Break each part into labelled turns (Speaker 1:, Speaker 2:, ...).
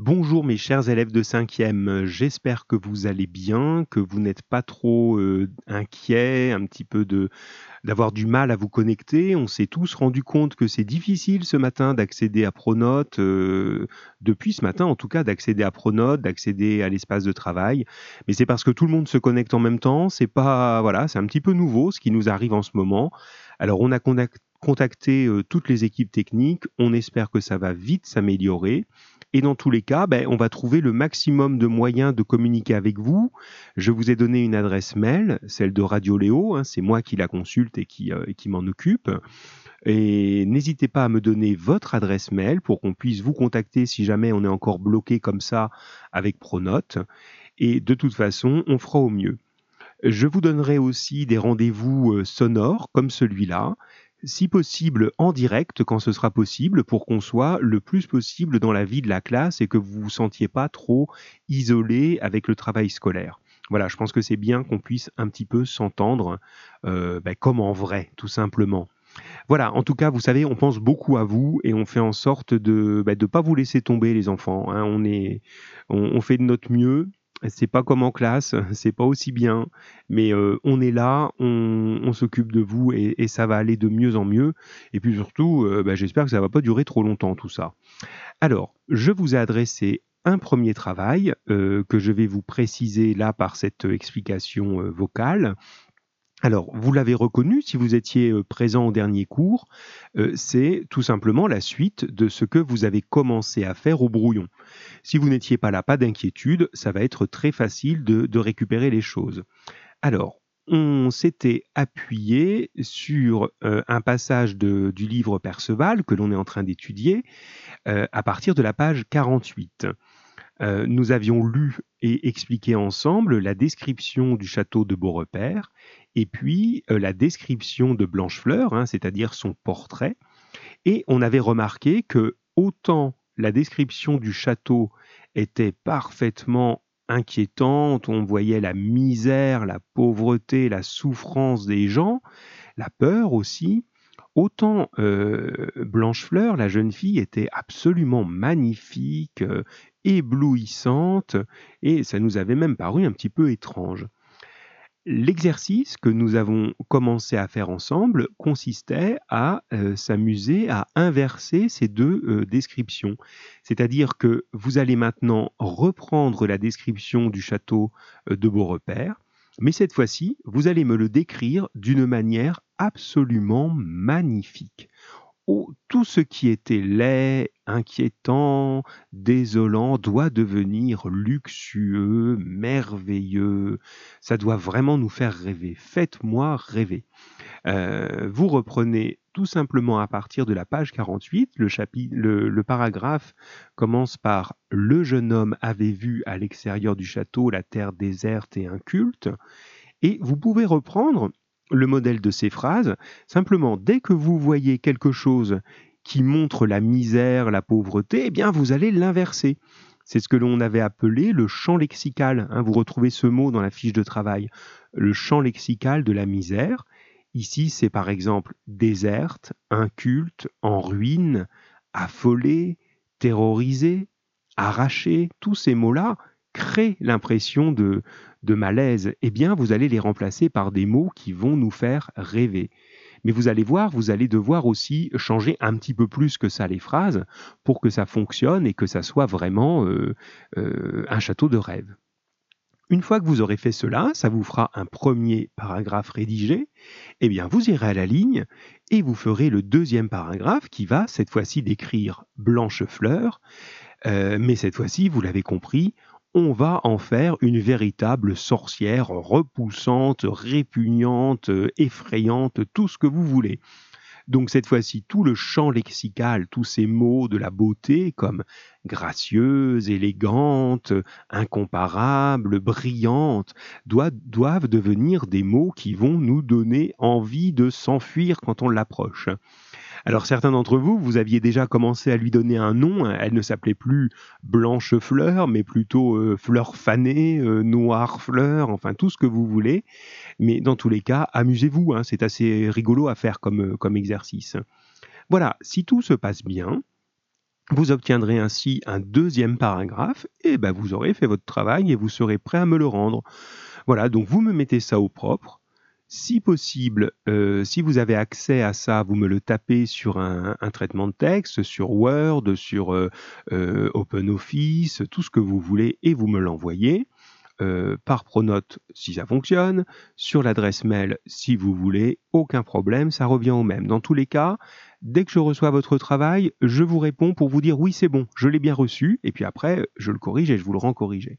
Speaker 1: Bonjour mes chers élèves de 5e, j'espère que vous allez bien, que vous n'êtes pas trop euh, inquiets, un petit peu d'avoir du mal à vous connecter. On s'est tous rendu compte que c'est difficile ce matin d'accéder à Pronote, euh, depuis ce matin en tout cas, d'accéder à Pronote, d'accéder à l'espace de travail. Mais c'est parce que tout le monde se connecte en même temps. C'est pas voilà, c'est un petit peu nouveau ce qui nous arrive en ce moment. Alors on a contacté euh, toutes les équipes techniques. On espère que ça va vite s'améliorer. Et dans tous les cas, ben, on va trouver le maximum de moyens de communiquer avec vous. Je vous ai donné une adresse mail, celle de Radio Léo, hein, c'est moi qui la consulte et qui, euh, qui m'en occupe. Et n'hésitez pas à me donner votre adresse mail pour qu'on puisse vous contacter si jamais on est encore bloqué comme ça avec Pronote. Et de toute façon, on fera au mieux. Je vous donnerai aussi des rendez-vous euh, sonores comme celui-là si possible en direct quand ce sera possible pour qu'on soit le plus possible dans la vie de la classe et que vous vous sentiez pas trop isolé avec le travail scolaire. Voilà, je pense que c'est bien qu'on puisse un petit peu s'entendre euh, ben, comme en vrai, tout simplement. Voilà, en tout cas, vous savez, on pense beaucoup à vous et on fait en sorte de ne ben, pas vous laisser tomber, les enfants. Hein. On, est, on, fait de notre mieux c'est pas comme en classe, c'est pas aussi bien, mais euh, on est là, on, s'occupe de vous et, ça va aller de mieux en mieux. Et puis surtout, euh, bah, j'espère que ça va pas durer trop longtemps tout ça. Alors, je vous ai adressé un premier travail euh, que je vais vous préciser là par cette explication vocale. Alors, vous l'avez reconnu si vous étiez euh, présent au dernier cours, euh, c'est tout simplement la suite de ce que vous avez commencé à faire au brouillon. Si vous n'étiez pas là, pas d'inquiétude, ça va être très facile de, récupérer les choses. Alors, on s'était appuyé sur euh, un passage du livre Perceval que l'on est en train d'étudier à partir de la page 48. Nous avions lu et expliqué ensemble la description du château de Beaurepaire et puis euh, la description de Blanchefleur, hein, c'est-à-dire son portrait. Et on avait remarqué que autant la description du château était parfaitement inquiétante, on voyait la misère, la pauvreté, la souffrance des gens, la peur aussi, autant euh, Blanchefleur, la jeune fille, était absolument magnifique, euh, éblouissante, et ça nous avait même paru un petit peu étrange. L'exercice que nous avons commencé à faire ensemble consistait à euh, s'amuser à inverser ces deux euh, descriptions. C'est-à-dire que vous allez maintenant reprendre la description du château euh, de Beaurepaire, mais cette fois-ci, vous allez me le décrire d'une manière absolument magnifique tout ce qui était laid, inquiétant, désolant doit devenir luxueux, merveilleux. Ça doit vraiment nous faire rêver. Faites-moi rêver. Euh, vous reprenez tout simplement à partir de la page 48. Le, chapitre, le paragraphe commence par Le jeune homme avait vu à l'extérieur du château la terre déserte et inculte. Et vous pouvez reprendre le modèle de ces phrases. Simplement, dès que vous voyez quelque chose qui montre la misère, la pauvreté, eh bien, vous allez l'inverser. C'est ce que l'on avait appelé le champ lexical. Hein. vous retrouvez ce mot dans la fiche de travail. Le champ lexical de la misère. Ici, c'est par exemple déserte, inculte, en ruine, affolée, terrorisée, arrachée. Tous ces mots-là créent l'impression de, de malaise, eh bien, vous allez les remplacer par des mots qui vont nous faire rêver. Mais vous allez voir, vous allez devoir aussi changer un petit peu plus que ça les phrases pour que ça fonctionne et que ça soit vraiment euh, euh, un château de rêve. Une fois que vous aurez fait cela, ça vous fera un premier paragraphe rédigé. Eh bien, vous irez à la ligne et vous ferez le deuxième paragraphe qui va cette fois-ci décrire Blanche Fleur. Euh, mais cette fois-ci, vous l'avez compris, on va en faire une véritable sorcière repoussante, répugnante, effrayante, tout ce que vous voulez. Donc cette fois-ci, tout le champ lexical, tous ces mots de la beauté comme gracieuse, élégante, incomparable, brillante, doivent devenir des mots qui vont nous donner envie de s'enfuir quand on l'approche. Alors certains d'entre vous, vous aviez déjà commencé à lui donner un nom. Elle ne s'appelait plus Blanche Fleur, mais plutôt euh, Fleur fanée, euh, Noire Fleur, enfin tout ce que vous voulez. Mais dans tous les cas, amusez-vous. Hein, c'est assez rigolo à faire comme, euh, comme exercice. Voilà, si tout se passe bien, Vous obtiendrez ainsi un deuxième paragraphe et ben, vous aurez fait votre travail et vous serez prêt à me le rendre. Voilà, donc vous me mettez ça au propre. Si possible, euh, si vous avez accès à ça, vous me le tapez sur un, traitement de texte, sur Word, sur euh, euh, OpenOffice, tout ce que vous voulez, et vous me l'envoyez. par Pronote si ça fonctionne, sur l'adresse mail si vous voulez, aucun problème, ça revient au même. Dans tous les cas, dès que je reçois votre travail, je vous réponds pour vous dire oui c'est bon, je l'ai bien reçu, et puis après je le corrige et je vous le rends corrigé.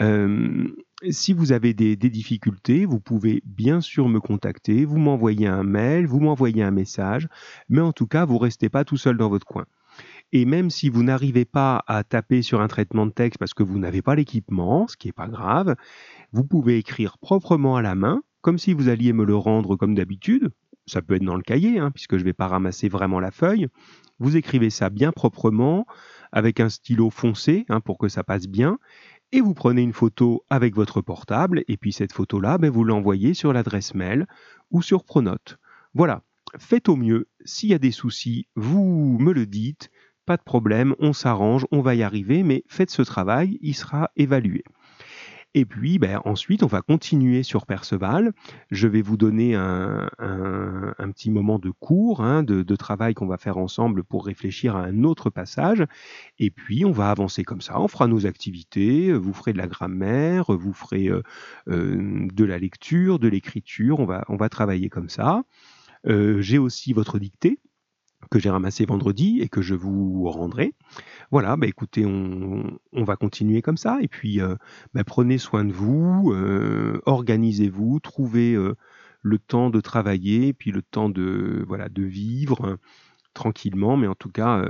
Speaker 1: Euh, si vous avez des, difficultés, vous pouvez bien sûr me contacter, vous m'envoyez un mail, vous m'envoyez un message, mais en tout cas, vous ne restez pas tout seul dans votre coin. Et même si vous n'arrivez pas à taper sur un traitement de texte parce que vous n'avez pas l'équipement, ce qui n'est pas grave, vous pouvez écrire proprement à la main, comme si vous alliez me le rendre comme d'habitude. Ça peut être dans le cahier, hein, puisque je ne vais pas ramasser vraiment la feuille. Vous écrivez ça bien proprement, avec un stylo foncé, hein, pour que ça passe bien, et vous prenez une photo avec votre portable, et puis cette photo-là, ben, vous l'envoyez sur l'adresse mail ou sur Pronote. Voilà, faites au mieux. S'il y a des soucis, vous me le dites, pas de problème, on s'arrange, on va y arriver, mais faites ce travail, il sera évalué. Et puis, ben, ensuite, on va continuer sur Perceval. Je vais vous donner un, petit moment de cours, hein, de, travail qu'on va faire ensemble pour réfléchir à un autre passage. Et puis, on va avancer comme ça. On fera nos activités. Vous ferez de la grammaire, vous ferez euh, euh, de la lecture, de l'écriture. On va, travailler comme ça. Euh, j'ai aussi votre dictée que j'ai ramassé vendredi et que je vous rendrai. Voilà, bah écoutez, on, va continuer comme ça. Et puis, euh, bah, prenez soin de vous, euh, organisez-vous, trouvez euh, le temps de travailler, puis le temps de, voilà, de vivre tranquillement. Mais en tout cas,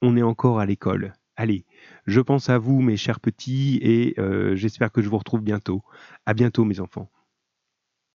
Speaker 1: on est encore à l'école. Allez, je pense à vous, mes chers petits, et j'espère que je vous retrouve bientôt. À bientôt, mes enfants.